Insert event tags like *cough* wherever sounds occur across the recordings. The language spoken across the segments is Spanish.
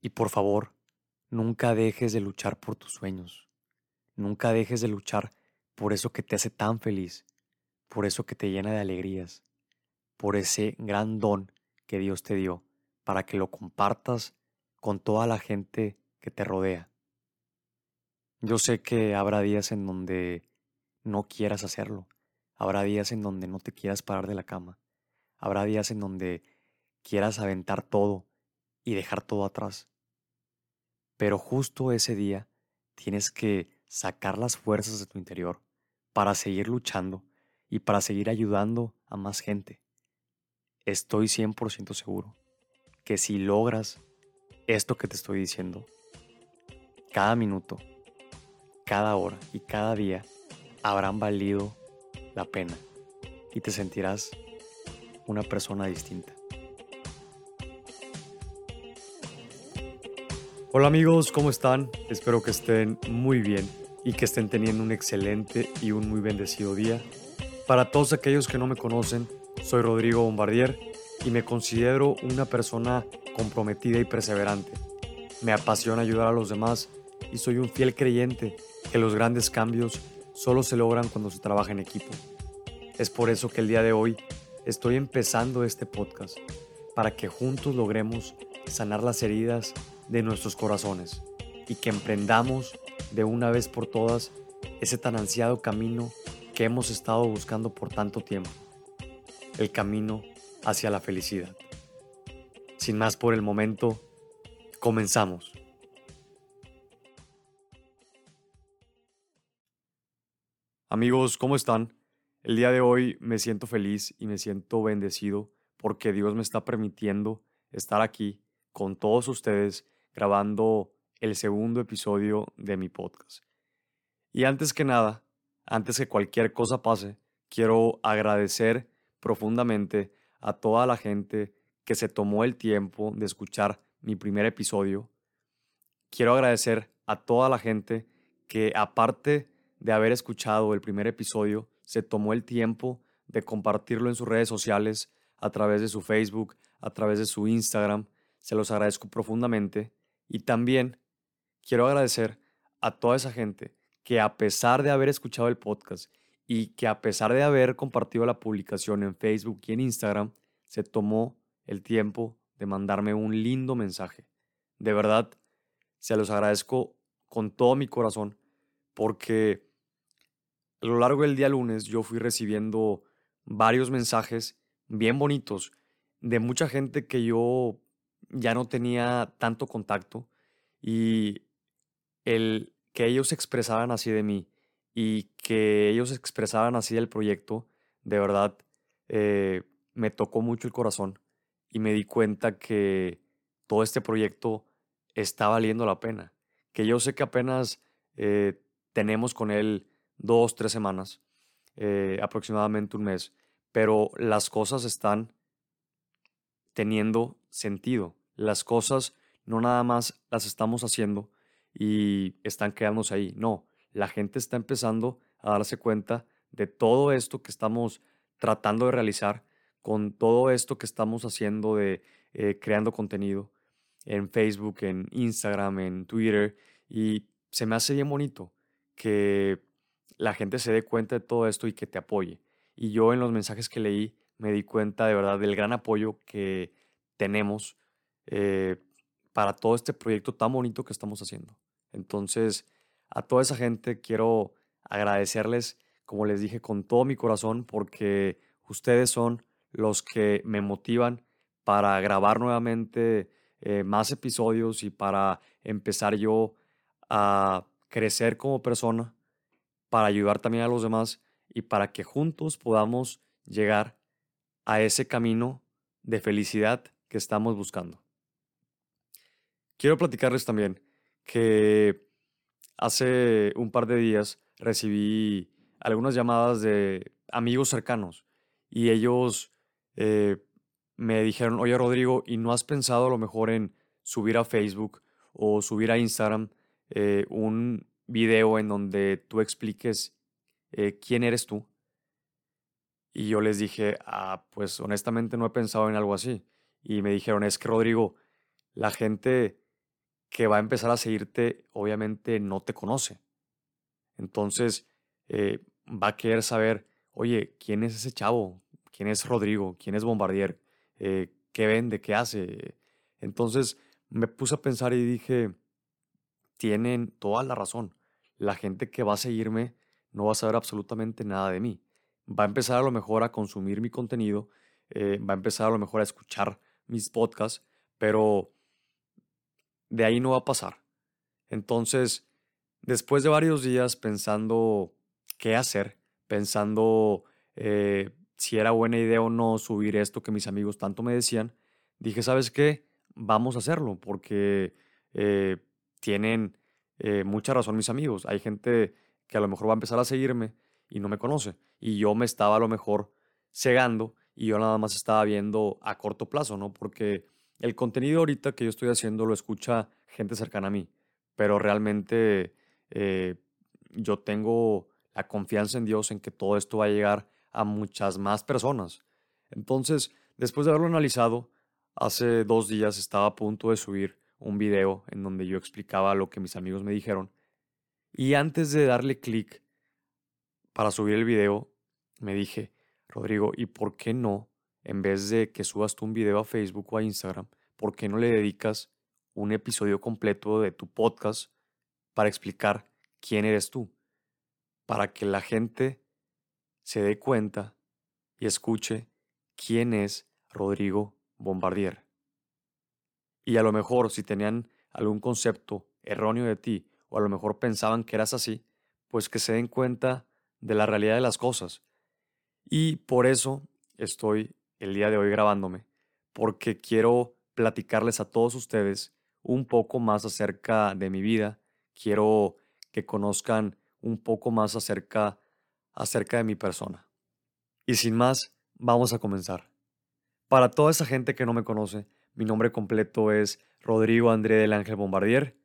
Y por favor, nunca dejes de luchar por tus sueños. Nunca dejes de luchar por eso que te hace tan feliz, por eso que te llena de alegrías, por ese gran don que Dios te dio, para que lo compartas con toda la gente que te rodea. Yo sé que habrá días en donde no quieras hacerlo, habrá días en donde no te quieras parar de la cama, habrá días en donde quieras aventar todo y dejar todo atrás. Pero justo ese día tienes que sacar las fuerzas de tu interior para seguir luchando y para seguir ayudando a más gente. Estoy 100% seguro que si logras esto que te estoy diciendo, cada minuto, cada hora y cada día habrán valido la pena y te sentirás una persona distinta. Hola amigos, ¿cómo están? Espero que estén muy bien y que estén teniendo un excelente y un muy bendecido día. Para todos aquellos que no me conocen, soy Rodrigo Bombardier y me considero una persona comprometida y perseverante. Me apasiona ayudar a los demás y soy un fiel creyente que los grandes cambios solo se logran cuando se trabaja en equipo. Es por eso que el día de hoy estoy empezando este podcast, para que juntos logremos sanar las heridas de nuestros corazones y que emprendamos de una vez por todas ese tan ansiado camino que hemos estado buscando por tanto tiempo, el camino hacia la felicidad. Sin más por el momento, comenzamos. Amigos, ¿cómo están? El día de hoy me siento feliz y me siento bendecido porque Dios me está permitiendo estar aquí con todos ustedes grabando el segundo episodio de mi podcast. Y antes que nada, antes que cualquier cosa pase, quiero agradecer profundamente a toda la gente que se tomó el tiempo de escuchar mi primer episodio. Quiero agradecer a toda la gente que aparte de haber escuchado el primer episodio, se tomó el tiempo de compartirlo en sus redes sociales, a través de su Facebook, a través de su Instagram. Se los agradezco profundamente. Y también quiero agradecer a toda esa gente que a pesar de haber escuchado el podcast y que a pesar de haber compartido la publicación en Facebook y en Instagram, se tomó el tiempo de mandarme un lindo mensaje. De verdad, se los agradezco con todo mi corazón porque a lo largo del día lunes yo fui recibiendo varios mensajes bien bonitos de mucha gente que yo ya no tenía tanto contacto y el que ellos expresaran así de mí y que ellos expresaran así del proyecto, de verdad eh, me tocó mucho el corazón y me di cuenta que todo este proyecto está valiendo la pena. Que yo sé que apenas eh, tenemos con él dos, tres semanas, eh, aproximadamente un mes, pero las cosas están teniendo sentido. Las cosas no nada más las estamos haciendo y están quedándose ahí. No, la gente está empezando a darse cuenta de todo esto que estamos tratando de realizar, con todo esto que estamos haciendo de eh, creando contenido en Facebook, en Instagram, en Twitter. Y se me hace bien bonito que la gente se dé cuenta de todo esto y que te apoye. Y yo en los mensajes que leí me di cuenta de verdad del gran apoyo que tenemos eh, para todo este proyecto tan bonito que estamos haciendo. Entonces, a toda esa gente quiero agradecerles, como les dije, con todo mi corazón, porque ustedes son los que me motivan para grabar nuevamente eh, más episodios y para empezar yo a crecer como persona, para ayudar también a los demás y para que juntos podamos llegar a ese camino de felicidad que estamos buscando. Quiero platicarles también que hace un par de días recibí algunas llamadas de amigos cercanos y ellos eh, me dijeron, oye Rodrigo, ¿y no has pensado a lo mejor en subir a Facebook o subir a Instagram eh, un video en donde tú expliques eh, quién eres tú? Y yo les dije, ah, pues honestamente no he pensado en algo así. Y me dijeron, es que Rodrigo, la gente que va a empezar a seguirte, obviamente no te conoce. Entonces, eh, va a querer saber, oye, ¿quién es ese chavo? ¿Quién es Rodrigo? ¿Quién es Bombardier? Eh, ¿Qué vende? ¿Qué hace? Entonces, me puse a pensar y dije, tienen toda la razón. La gente que va a seguirme no va a saber absolutamente nada de mí. Va a empezar a lo mejor a consumir mi contenido, eh, va a empezar a lo mejor a escuchar mis podcasts, pero de ahí no va a pasar. Entonces, después de varios días pensando qué hacer, pensando eh, si era buena idea o no subir esto que mis amigos tanto me decían, dije, ¿sabes qué? Vamos a hacerlo, porque eh, tienen eh, mucha razón mis amigos. Hay gente que a lo mejor va a empezar a seguirme y no me conoce. Y yo me estaba a lo mejor cegando y yo nada más estaba viendo a corto plazo, ¿no? Porque el contenido ahorita que yo estoy haciendo lo escucha gente cercana a mí, pero realmente eh, yo tengo la confianza en Dios en que todo esto va a llegar a muchas más personas. Entonces, después de haberlo analizado, hace dos días estaba a punto de subir un video en donde yo explicaba lo que mis amigos me dijeron. Y antes de darle clic para subir el video, me dije, Rodrigo, ¿y por qué no, en vez de que subas tú un video a Facebook o a Instagram, por qué no le dedicas un episodio completo de tu podcast para explicar quién eres tú? Para que la gente se dé cuenta y escuche quién es Rodrigo Bombardier. Y a lo mejor si tenían algún concepto erróneo de ti o a lo mejor pensaban que eras así, pues que se den cuenta de la realidad de las cosas. Y por eso estoy el día de hoy grabándome, porque quiero platicarles a todos ustedes un poco más acerca de mi vida, quiero que conozcan un poco más acerca, acerca de mi persona. Y sin más, vamos a comenzar. Para toda esa gente que no me conoce, mi nombre completo es Rodrigo André del Ángel Bombardier.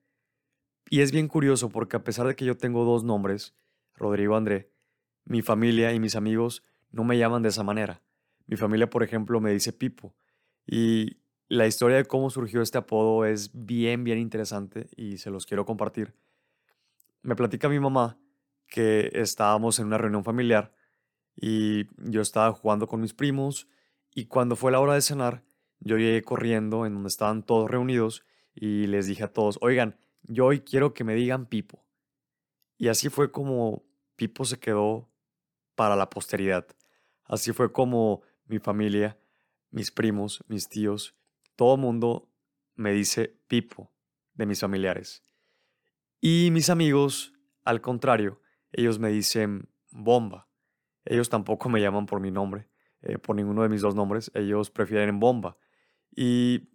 Y es bien curioso porque a pesar de que yo tengo dos nombres, Rodrigo André, mi familia y mis amigos no me llaman de esa manera. Mi familia, por ejemplo, me dice Pipo. Y la historia de cómo surgió este apodo es bien, bien interesante y se los quiero compartir. Me platica mi mamá que estábamos en una reunión familiar y yo estaba jugando con mis primos y cuando fue la hora de cenar, yo llegué corriendo en donde estaban todos reunidos y les dije a todos, oigan, yo hoy quiero que me digan Pipo. Y así fue como Pipo se quedó para la posteridad. Así fue como mi familia, mis primos, mis tíos, todo mundo me dice Pipo de mis familiares. Y mis amigos, al contrario, ellos me dicen Bomba. Ellos tampoco me llaman por mi nombre, eh, por ninguno de mis dos nombres. Ellos prefieren Bomba. Y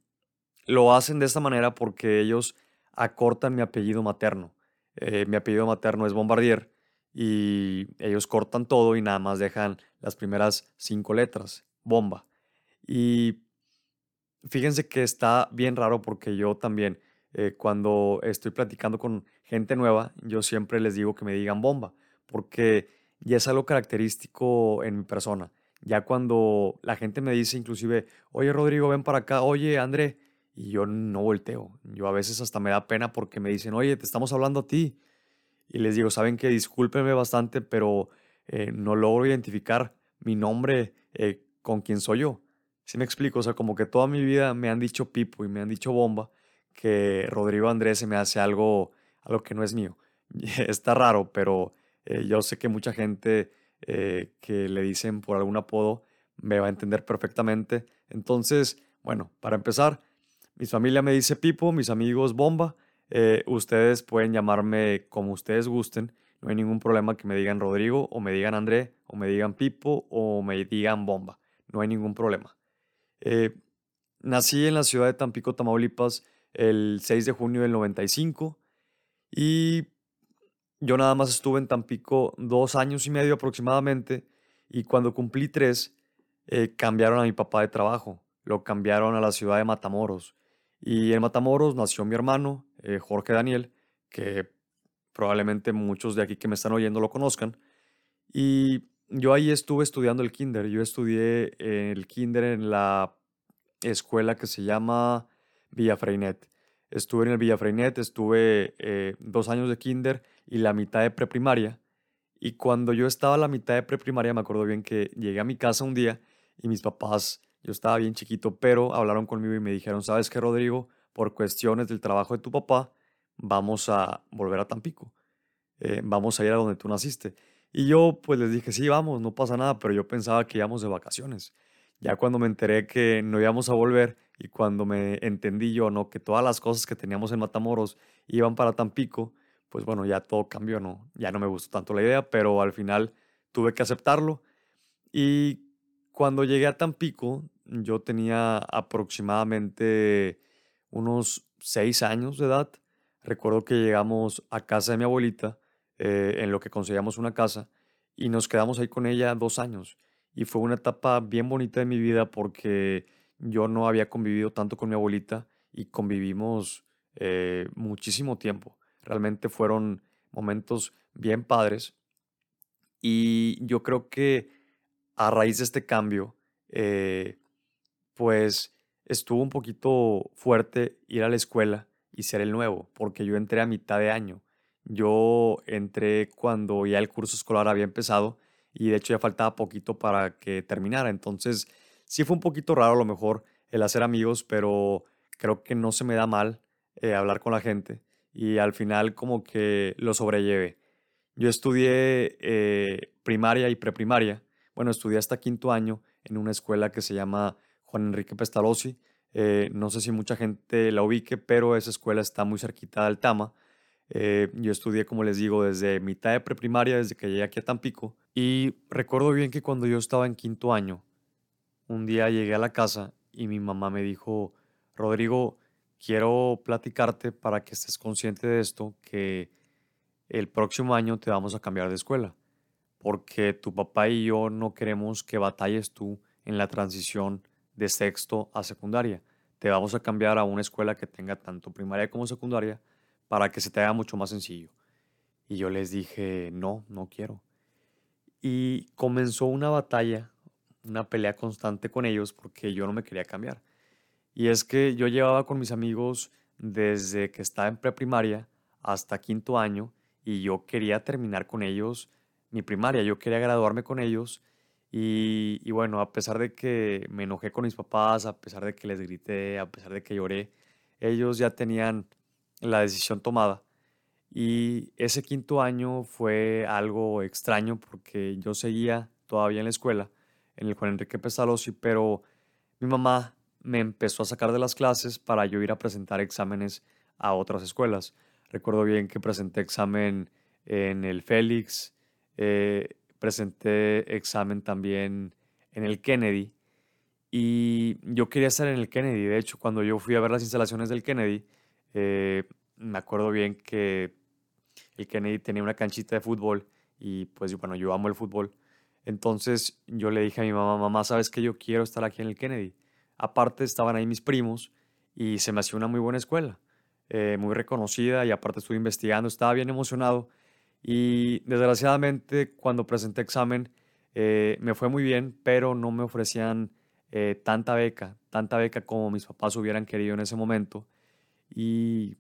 lo hacen de esta manera porque ellos acortan mi apellido materno. Eh, mi apellido materno es Bombardier y ellos cortan todo y nada más dejan las primeras cinco letras, bomba. Y fíjense que está bien raro porque yo también, eh, cuando estoy platicando con gente nueva, yo siempre les digo que me digan bomba, porque ya es algo característico en mi persona. Ya cuando la gente me dice inclusive, oye Rodrigo, ven para acá, oye André, y yo no volteo. Yo a veces hasta me da pena porque me dicen, oye, te estamos hablando a ti. Y les digo, saben que discúlpenme bastante, pero eh, no logro identificar mi nombre eh, con quién soy yo. Si me explico? O sea, como que toda mi vida me han dicho Pipo y me han dicho Bomba, que Rodrigo Andrés se me hace algo, algo que no es mío. *laughs* Está raro, pero eh, yo sé que mucha gente eh, que le dicen por algún apodo me va a entender perfectamente. Entonces, bueno, para empezar, mi familia me dice Pipo, mis amigos Bomba. Eh, ustedes pueden llamarme como ustedes gusten. No hay ningún problema que me digan Rodrigo o me digan André o me digan Pipo o me digan Bomba. No hay ningún problema. Eh, nací en la ciudad de Tampico, Tamaulipas, el 6 de junio del 95 y yo nada más estuve en Tampico dos años y medio aproximadamente y cuando cumplí tres eh, cambiaron a mi papá de trabajo, lo cambiaron a la ciudad de Matamoros y en Matamoros nació mi hermano, eh, Jorge Daniel, que probablemente muchos de aquí que me están oyendo lo conozcan y yo ahí estuve estudiando el kinder. Yo estudié el kinder en la escuela que se llama Villa Freinet. estuve en el Villafreinet, estuve eh, dos años de kinder y la mitad de preprimaria. Y cuando yo estaba a la mitad de preprimaria, me acuerdo bien que llegué a mi casa un día y mis papás, yo estaba bien chiquito, pero hablaron conmigo y me dijeron, ¿sabes qué, Rodrigo? Por cuestiones del trabajo de tu papá, vamos a volver a Tampico. Eh, vamos a ir a donde tú naciste. Y yo pues les dije, sí, vamos, no pasa nada, pero yo pensaba que íbamos de vacaciones. Ya cuando me enteré que no íbamos a volver y cuando me entendí yo, ¿no? Que todas las cosas que teníamos en Matamoros iban para Tampico, pues bueno, ya todo cambió, ¿no? Ya no me gustó tanto la idea, pero al final tuve que aceptarlo. Y cuando llegué a Tampico, yo tenía aproximadamente unos seis años de edad. Recuerdo que llegamos a casa de mi abuelita, eh, en lo que conseguíamos una casa, y nos quedamos ahí con ella dos años y fue una etapa bien bonita de mi vida porque yo no había convivido tanto con mi abuelita y convivimos eh, muchísimo tiempo. Realmente fueron momentos bien padres y yo creo que a raíz de este cambio, eh, pues estuvo un poquito fuerte ir a la escuela y ser el nuevo, porque yo entré a mitad de año. Yo entré cuando ya el curso escolar había empezado y de hecho ya faltaba poquito para que terminara. Entonces sí fue un poquito raro a lo mejor el hacer amigos, pero creo que no se me da mal eh, hablar con la gente y al final como que lo sobrellevé. Yo estudié eh, primaria y preprimaria. Bueno, estudié hasta quinto año en una escuela que se llama Juan Enrique Pestalozzi. Eh, no sé si mucha gente la ubique, pero esa escuela está muy cerquita del Tama. Eh, yo estudié, como les digo, desde mitad de preprimaria, desde que llegué aquí a Tampico. Y recuerdo bien que cuando yo estaba en quinto año, un día llegué a la casa y mi mamá me dijo, Rodrigo, quiero platicarte para que estés consciente de esto, que el próximo año te vamos a cambiar de escuela, porque tu papá y yo no queremos que batalles tú en la transición de sexto a secundaria. Te vamos a cambiar a una escuela que tenga tanto primaria como secundaria para que se te haga mucho más sencillo. Y yo les dije, no, no quiero. Y comenzó una batalla, una pelea constante con ellos porque yo no me quería cambiar. Y es que yo llevaba con mis amigos desde que estaba en preprimaria hasta quinto año y yo quería terminar con ellos mi primaria, yo quería graduarme con ellos y, bueno, a pesar de que me enojé con mis papás, a pesar de que les grité, a pesar de que lloré, ellos ya tenían la decisión tomada. Y ese quinto año fue algo extraño porque yo seguía todavía en la escuela, en el Juan Enrique Pestalozzi, pero mi mamá me empezó a sacar de las clases para yo ir a presentar exámenes a otras escuelas. Recuerdo bien que presenté examen en el Félix, eh, presenté examen también en el Kennedy y yo quería estar en el Kennedy. De hecho, cuando yo fui a ver las instalaciones del Kennedy, eh, me acuerdo bien que el Kennedy tenía una canchita de fútbol y pues bueno, yo amo el fútbol. Entonces yo le dije a mi mamá, mamá, ¿sabes que yo quiero estar aquí en el Kennedy? Aparte estaban ahí mis primos y se me hacía una muy buena escuela, eh, muy reconocida y aparte estuve investigando, estaba bien emocionado y desgraciadamente cuando presenté examen eh, me fue muy bien, pero no me ofrecían tanta beca, tanta beca como mis papás hubieran querido en ese momento y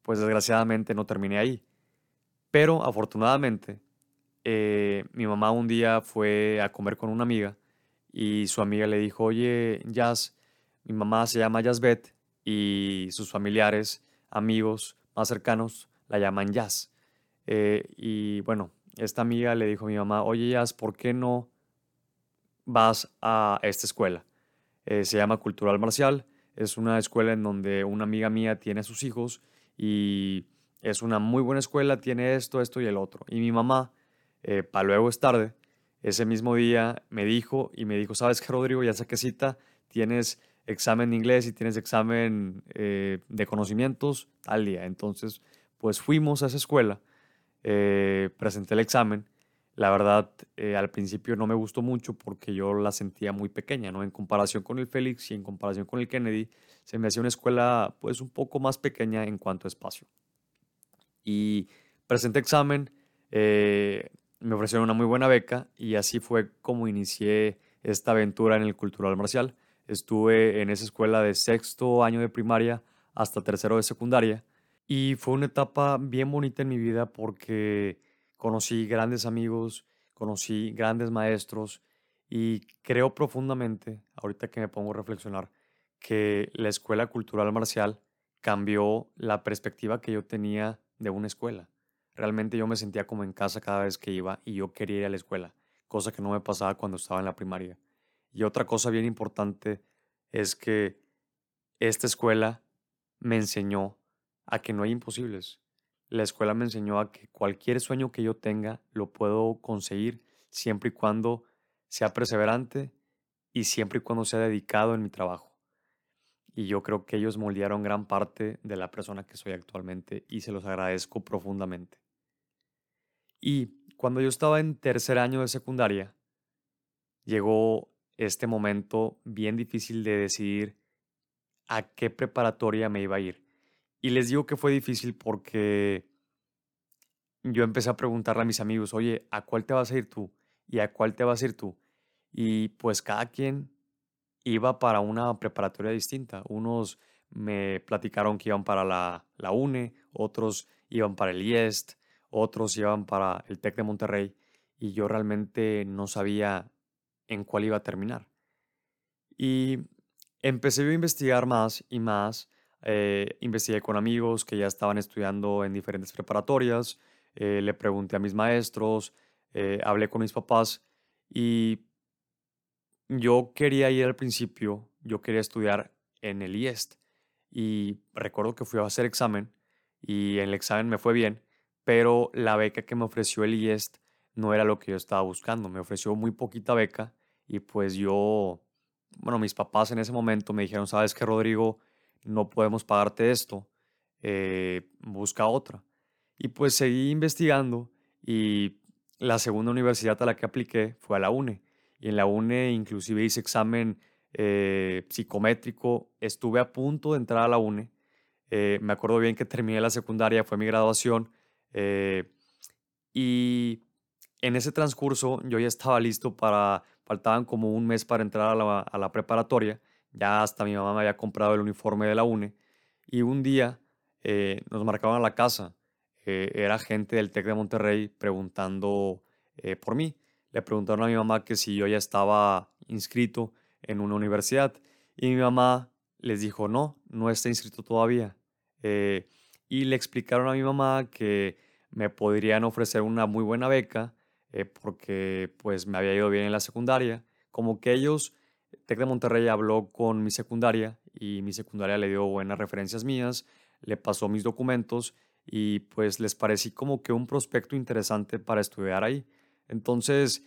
pues desgraciadamente no terminé ahí. Pero afortunadamente eh, mi mamá un día fue a comer con una amiga y su amiga le dijo, oye, Jazz, mi mamá se llama Jazzbet y sus familiares, amigos más cercanos la llaman Jazz. Eh, y bueno, esta amiga le dijo a mi mamá, oye Jazz, ¿por qué no vas a esta escuela? Eh, se llama Cultural Marcial es una escuela en donde una amiga mía tiene a sus hijos y es una muy buena escuela, tiene esto, esto y el otro. Y mi mamá, eh, para luego es tarde, ese mismo día me dijo y me dijo, ¿sabes qué, Rodrigo? Ya saqué cita, tienes examen de inglés y tienes examen eh, de conocimientos tal día. Entonces, pues fuimos a esa escuela, eh, presenté el examen la verdad, eh, al principio no me gustó mucho porque yo la sentía muy pequeña, ¿no? En comparación con el Félix y en comparación con el Kennedy, se me hacía una escuela pues un poco más pequeña en cuanto a espacio. Y presenté examen, eh, me ofrecieron una muy buena beca y así fue como inicié esta aventura en el Cultural Marcial. Estuve en esa escuela de sexto año de primaria hasta tercero de secundaria. Y fue una etapa bien bonita en mi vida porque conocí grandes amigos, conocí grandes maestros y creo profundamente, ahorita que me pongo a reflexionar, que la escuela cultural marcial cambió la perspectiva que yo tenía de una escuela. Realmente yo me sentía como en casa cada vez que iba y yo quería ir a la escuela, cosa que no me pasaba cuando estaba en la primaria. Y otra cosa bien importante es que esta escuela me enseñó a que no hay imposibles. La escuela me enseñó a que cualquier sueño que yo tenga lo puedo conseguir siempre y cuando sea perseverante y siempre y cuando sea dedicado en mi trabajo. Y yo creo que ellos moldearon gran parte de la persona que soy actualmente y se los agradezco profundamente. Y cuando yo estaba en tercer año de secundaria, llegó este momento bien difícil de decidir a qué preparatoria me iba a ir. Y les digo que fue difícil porque yo empecé a preguntarle a mis amigos, oye, ¿a cuál te vas a ir tú? ¿Y a cuál te vas a ir tú? Y pues cada quien iba para una preparatoria distinta. Unos me platicaron que iban para la, la UNE, otros iban para el IEST, otros iban para el TEC de Monterrey y yo realmente no sabía en cuál iba a terminar. Y empecé a investigar más y más. Eh, investigué con amigos que ya estaban estudiando en diferentes preparatorias, eh, le pregunté a mis maestros, eh, hablé con mis papás y yo quería ir al principio, yo quería estudiar en el IEST y recuerdo que fui a hacer examen y en el examen me fue bien, pero la beca que me ofreció el IEST no era lo que yo estaba buscando, me ofreció muy poquita beca y pues yo, bueno, mis papás en ese momento me dijeron, sabes que Rodrigo, no podemos pagarte esto, eh, busca otra. Y pues seguí investigando y la segunda universidad a la que apliqué fue a la UNE. Y en la UNE inclusive hice examen eh, psicométrico, estuve a punto de entrar a la UNE. Eh, me acuerdo bien que terminé la secundaria, fue mi graduación. y en ese transcurso yo ya estaba listo para faltaban como un mes para entrar a la, preparatoria, ya hasta mi mamá me había comprado el uniforme de la UNE, y un día eh, nos marcaban a la casa, eh, era gente del TEC de Monterrey preguntando eh, por mí, le preguntaron a mi mamá que si yo ya estaba inscrito en una universidad, y mi mamá les dijo, no, no está inscrito todavía. y le explicaron a mi mamá que me podrían ofrecer una muy buena beca porque pues me había ido bien en la secundaria. Como que ellos, Tec de Monterrey habló con mi secundaria y mi secundaria le dio buenas referencias mías, le pasó mis documentos y pues les parecí como que un prospecto interesante para estudiar ahí. Entonces,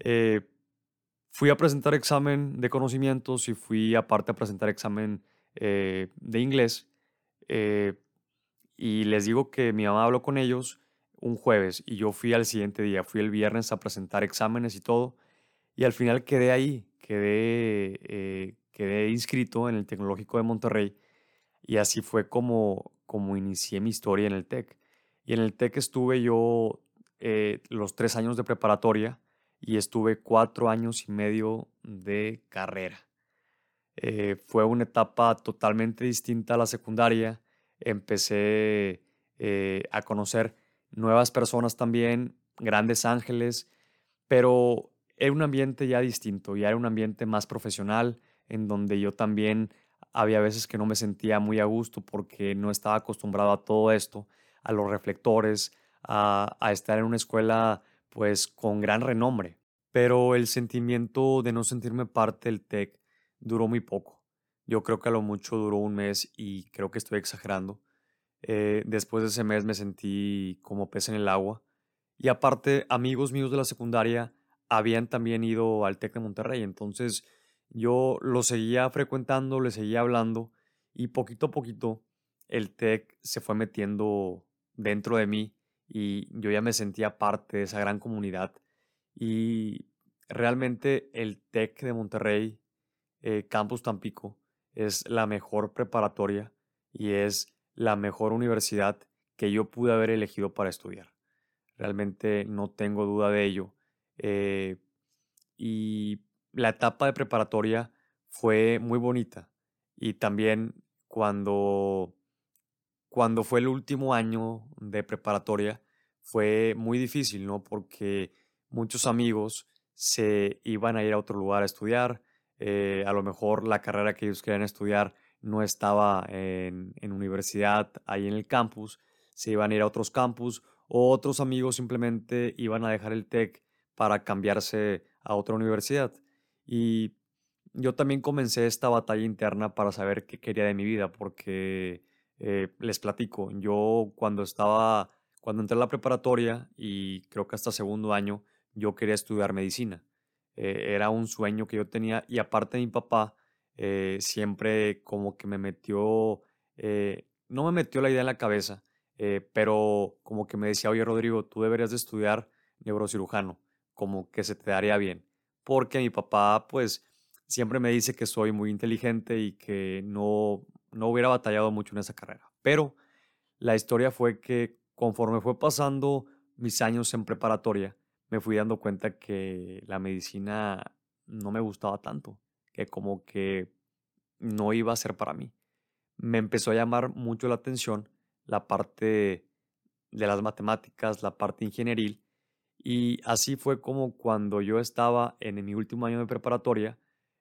eh, fui a presentar examen de conocimientos y fui aparte a presentar examen eh, de inglés. y les digo que mi mamá habló con ellos un jueves y yo fui al siguiente día, fui el viernes a presentar exámenes y todo, y al final quedé ahí, quedé, eh, quedé inscrito en el Tecnológico de Monterrey y así fue como, como inicié mi historia en el TEC. Y en el TEC estuve yo eh, los tres años de preparatoria y estuve cuatro años y medio de carrera. Eh, fue una etapa totalmente distinta a la secundaria. Empecé a conocer nuevas personas también, grandes ángeles, pero era un ambiente ya distinto, ya era un ambiente más profesional, en donde yo también había veces que no me sentía muy a gusto porque no estaba acostumbrado a todo esto, a los reflectores, a, estar en una escuela pues con gran renombre. Pero el sentimiento de no sentirme parte del TEC duró muy poco. Yo creo que a lo mucho duró un mes y creo que estoy exagerando. Eh, después de ese mes me sentí como pez en el agua. Y aparte, amigos míos de la secundaria habían también ido al TEC de Monterrey. Entonces yo lo seguía frecuentando, le seguía hablando y poquito a poquito el TEC se fue metiendo dentro de mí y yo ya me sentía parte de esa gran comunidad. Y realmente el TEC de Monterrey, eh, Campus Tampico, es la mejor preparatoria y es la mejor universidad que yo pude haber elegido para estudiar. Realmente no tengo duda de ello. Eh, y la etapa de preparatoria fue muy bonita. Y también cuando, cuando fue el último año de preparatoria, fue muy difícil, ¿no? Porque muchos amigos se iban a ir a otro lugar a estudiar, eh, a lo mejor la carrera que ellos querían estudiar no estaba en, en, universidad, ahí en el campus, se iban a ir a otros campus o otros amigos simplemente iban a dejar el TEC para cambiarse a otra universidad. Y yo también comencé esta batalla interna para saber qué quería de mi vida, porque eh, les platico, yo cuando estaba, cuando entré a la preparatoria y creo que hasta segundo año, yo quería estudiar medicina. Eh, era un sueño que yo tenía y aparte mi papá eh, siempre como que me metió, no me metió la idea en la cabeza, pero como que me decía, oye Rodrigo, tú deberías de estudiar neurocirujano, como que se te daría bien. Porque mi papá pues siempre me dice que soy muy inteligente y que no, no hubiera batallado mucho en esa carrera. Pero la historia fue que conforme fue pasando mis años en preparatoria, me fui dando cuenta que la medicina no me gustaba tanto, que como que no iba a ser para mí. Me empezó a llamar mucho la atención la parte de las matemáticas, la parte ingenieril, y así fue como cuando yo estaba en mi último año de preparatoria,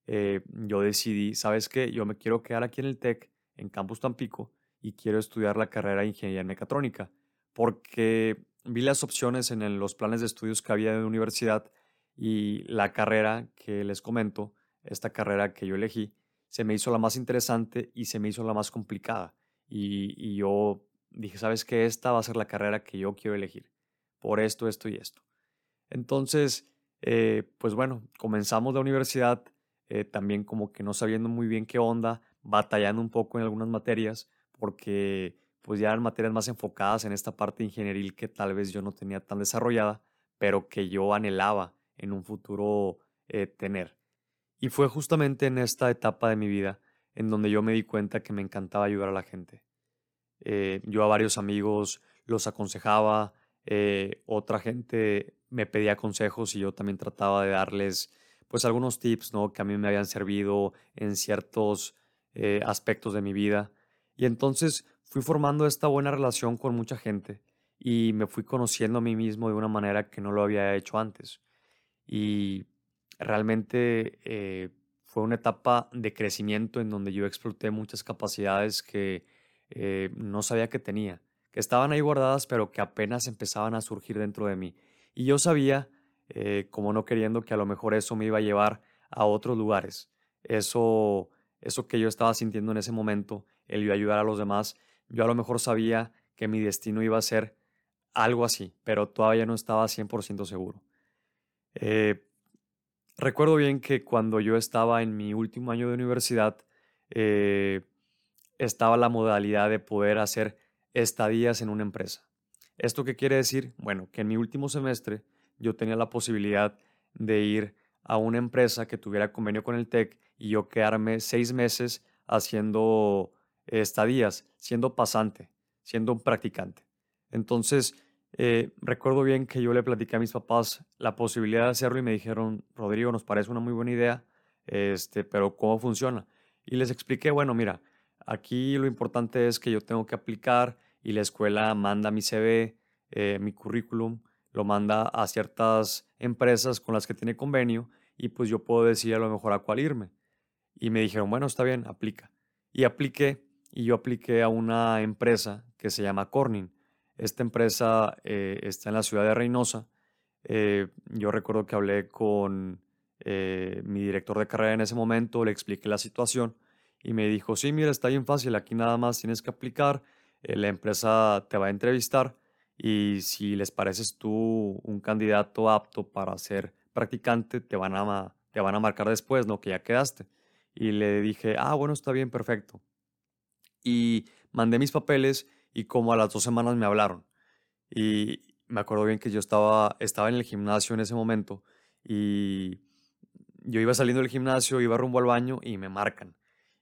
eh, yo decidí, ¿sabes qué? Yo me quiero quedar aquí en el TEC, en Campus Tampico, y quiero estudiar la carrera de Ingeniería en Mecatrónica, porque vi las opciones en los planes de estudios que había de la universidad y la carrera que les comento, esta carrera que yo elegí, se me hizo la más interesante y se me hizo la más complicada. Y, y yo dije, ¿sabes qué? Esta va a ser la carrera que yo quiero elegir, por esto, esto y esto. Entonces, eh, pues bueno, comenzamos la universidad eh, también como que no sabiendo muy bien qué onda, batallando un poco en algunas materias, porque pues ya eran materias más enfocadas en esta parte ingenieril que tal vez yo no tenía tan desarrollada, pero que yo anhelaba en un futuro eh, tener. Y fue justamente en esta etapa de mi vida en donde yo me di cuenta que me encantaba ayudar a la gente. Eh, yo a varios amigos los aconsejaba, otra gente me pedía consejos y yo también trataba de darles pues algunos tips, ¿no? Que a mí me habían servido en ciertos eh, aspectos de mi vida. Y entonces fui formando esta buena relación con mucha gente y me fui conociendo a mí mismo de una manera que no lo había hecho antes. Y realmente eh, fue una etapa de crecimiento en donde yo exploté muchas capacidades que eh, no sabía que tenía, que estaban ahí guardadas pero que apenas empezaban a surgir dentro de mí. Y yo sabía eh, como no queriendo que a lo mejor eso me iba a llevar a otros lugares. Eso, eso que yo estaba sintiendo en ese momento, el yo ayudar a los demás, yo a lo mejor sabía que mi destino iba a ser algo así, pero todavía no estaba 100% seguro. Eh, recuerdo bien que cuando yo estaba en mi último año de universidad, eh, estaba la modalidad de poder hacer estadías en una empresa. ¿Esto qué quiere decir? Bueno, que en mi último semestre yo tenía la posibilidad de ir a una empresa que tuviera convenio con el TEC y yo quedarme seis meses haciendo estadías, siendo pasante, siendo un practicante. Entonces, eh, recuerdo bien que yo le platiqué a mis papás la posibilidad de hacerlo y me dijeron, Rodrigo, nos parece una muy buena idea, este, pero ¿cómo funciona? Y les expliqué, bueno, mira, aquí lo importante es que yo tengo que aplicar y la escuela manda mi CV, eh, mi currículum, lo manda a ciertas empresas con las que tiene convenio y pues yo puedo decir a lo mejor a cuál irme. Y me dijeron, bueno, está bien, aplica. Y apliqué y yo apliqué a una empresa que se llama Corning. Esta empresa eh, está en la ciudad de Reynosa. Eh, yo recuerdo que hablé con eh, mi director de carrera en ese momento, le expliqué la situación y me dijo, sí, mira, está bien fácil, aquí nada más tienes que aplicar, la empresa te va a entrevistar y si les pareces tú un candidato apto para ser practicante, te van a, te van a marcar después, ¿no? Que ya quedaste. Y le dije, ah, bueno, está bien, perfecto. Y mandé mis papeles y como a las dos semanas me hablaron. Y me acuerdo bien que yo estaba, estaba en el gimnasio en ese momento y yo iba saliendo del gimnasio, iba rumbo al baño y me marcan.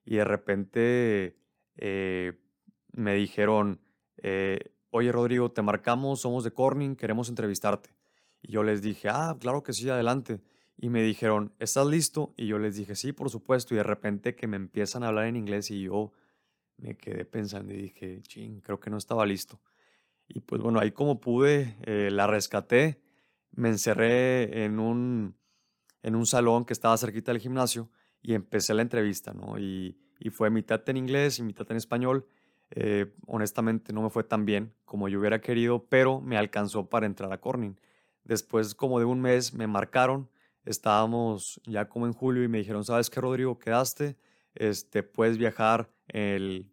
Y de repente eh, me dijeron, eh, oye Rodrigo, te marcamos, somos de Corning, queremos entrevistarte. Y yo les dije, ah, claro que sí, adelante. Y me dijeron, ¿estás listo? Y yo les dije, sí, por supuesto. Y de repente que me empiezan a hablar en inglés y yo me quedé pensando y dije, ching, creo que no estaba listo. Y pues bueno, ahí como pude, eh, la rescaté, me encerré en un, en un salón que estaba cerquita del gimnasio y empecé la entrevista, ¿no? Y, y fue mitad en inglés y mitad en español. Eh, honestamente no me fue tan bien como yo hubiera querido, pero me alcanzó para entrar a Corning. Después como de un mes me marcaron, estábamos ya como en julio y me dijeron, ¿sabes qué, Rodrigo? Quedaste, este, puedes viajar el,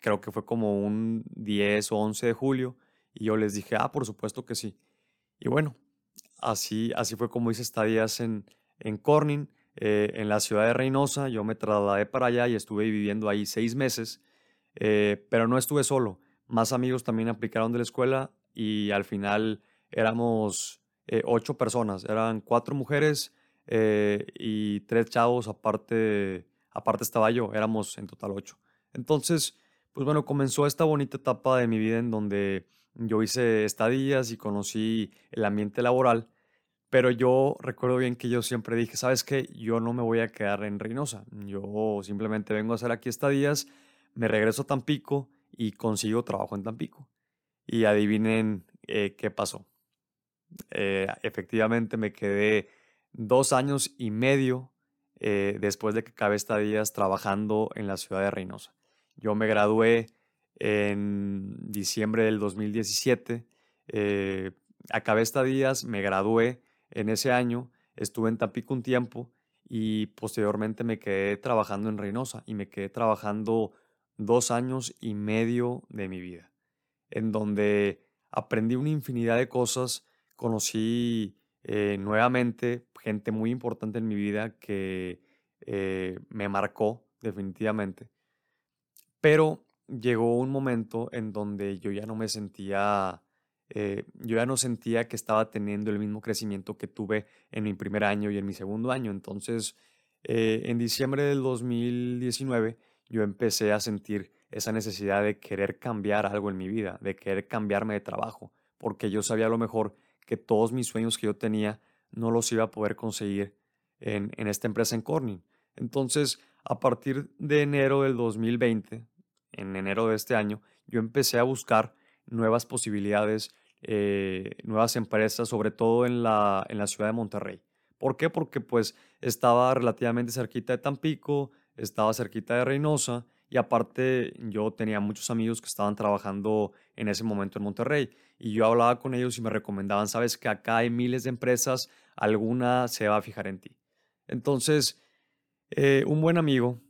creo que fue como un 10 o 11 de julio. Y yo les dije, ah, por supuesto que sí. Y bueno, así, así fue como hice estadías en, en Corning, eh, en la ciudad de Reynosa. Yo me trasladé para allá y estuve viviendo ahí seis meses, eh, pero no estuve solo. Más amigos también aplicaron de la escuela y al final éramos eh, ocho personas. Eran cuatro mujeres y tres chavos, aparte, aparte estaba yo. Éramos en total ocho. Entonces, pues bueno, comenzó esta bonita etapa de mi vida en donde yo hice estadías y conocí el ambiente laboral, pero yo recuerdo bien que yo siempre dije, ¿sabes qué? Yo no me voy a quedar en Reynosa. Yo simplemente vengo a hacer aquí estadías, me regreso a Tampico y consigo trabajo en Tampico. Y adivinen eh, qué pasó. Eh, efectivamente me quedé dos años y medio eh, después de que acabé estadías trabajando en la ciudad de Reynosa. Yo me gradué en diciembre del 2017. Eh, acabé estadías, me gradué en ese año, estuve en Tampico un tiempo y posteriormente me quedé trabajando en Reynosa y me quedé trabajando dos años y medio de mi vida, en donde aprendí una infinidad de cosas, conocí eh, nuevamente gente muy importante en mi vida que eh, me marcó definitivamente. Pero llegó un momento en donde yo ya no me sentía, eh, yo ya no sentía que estaba teniendo el mismo crecimiento que tuve en mi primer año y en mi segundo año. Entonces, en diciembre del 2019, yo empecé a sentir esa necesidad de querer cambiar algo en mi vida, de querer cambiarme de trabajo, porque yo sabía a lo mejor que todos mis sueños que yo tenía no los iba a poder conseguir en, en esta empresa en Corning. Entonces, a partir de enero del 2020, en enero de este año, yo empecé a buscar nuevas posibilidades, eh, nuevas empresas, sobre todo en la, en la ciudad de Monterrey. ¿Por qué? Porque pues estaba relativamente cerquita de Tampico, estaba cerquita de Reynosa y aparte yo tenía muchos amigos que estaban trabajando en ese momento en Monterrey y yo hablaba con ellos y me recomendaban, sabes que acá hay miles de empresas, alguna se va a fijar en ti. Entonces, eh, un buen amigo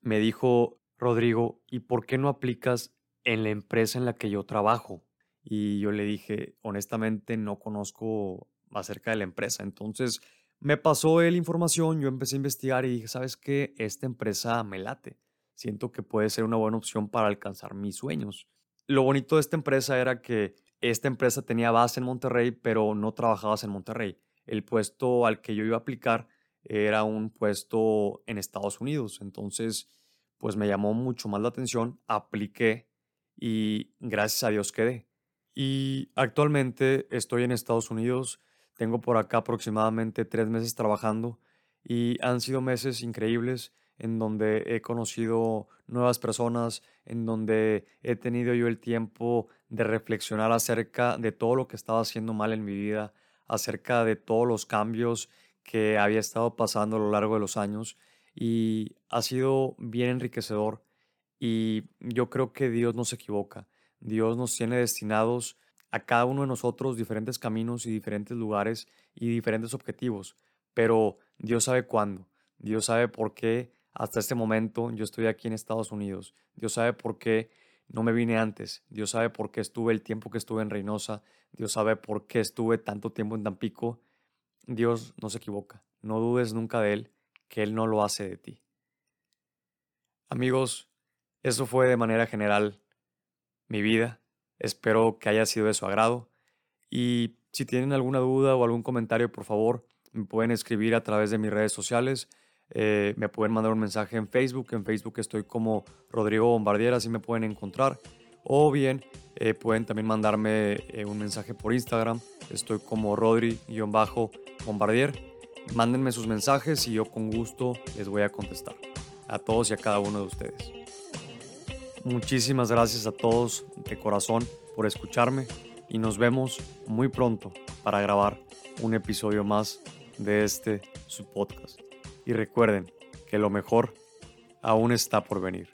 me dijo, Rodrigo, ¿y por qué no aplicas en la empresa en la que yo trabajo? Y yo le dije, honestamente no conozco acerca de la empresa. Entonces me pasó él información, yo empecé a investigar y dije, ¿sabes qué? Esta empresa me late. Siento que puede ser una buena opción para alcanzar mis sueños. Lo bonito de esta empresa era que esta empresa tenía base en Monterrey, pero no trabajabas en Monterrey. El puesto al que yo iba a aplicar era un puesto en Estados Unidos. Entonces, pues me llamó mucho más la atención, apliqué y gracias a Dios quedé. Y actualmente estoy en Estados Unidos, tengo por acá aproximadamente tres meses trabajando y han sido meses increíbles en donde he conocido nuevas personas, en donde he tenido yo el tiempo de reflexionar acerca de todo lo que estaba haciendo mal en mi vida, acerca de todos los cambios que había estado pasando a lo largo de los años y ha sido bien enriquecedor y yo creo que Dios no se equivoca. Dios nos tiene destinados a cada uno de nosotros diferentes caminos y diferentes lugares y diferentes objetivos, pero Dios sabe cuándo, Dios sabe por qué hasta este momento yo estoy aquí en Estados Unidos, Dios sabe por qué no me vine antes, Dios sabe por qué estuve el tiempo que estuve en Reynosa, Dios sabe por qué estuve tanto tiempo en Tampico, Dios no se equivoca, no dudes nunca de Él, que Él no lo hace de ti. Amigos, eso fue de manera general mi vida. Espero que haya sido de su agrado. Y si tienen alguna duda o algún comentario, por favor, me pueden escribir a través de mis redes sociales. Eh, me pueden mandar un mensaje en Facebook. En Facebook estoy como Rodrigo Bombardier, así me pueden encontrar. O bien eh, pueden también mandarme eh, un mensaje por Instagram. Estoy como Rodri-Bombardier. Mándenme sus mensajes y yo con gusto les voy a contestar. A todos y a cada uno de ustedes. Muchísimas gracias a todos de corazón por escucharme y nos vemos muy pronto para grabar un episodio más de este su podcast. Y recuerden que lo mejor aún está por venir.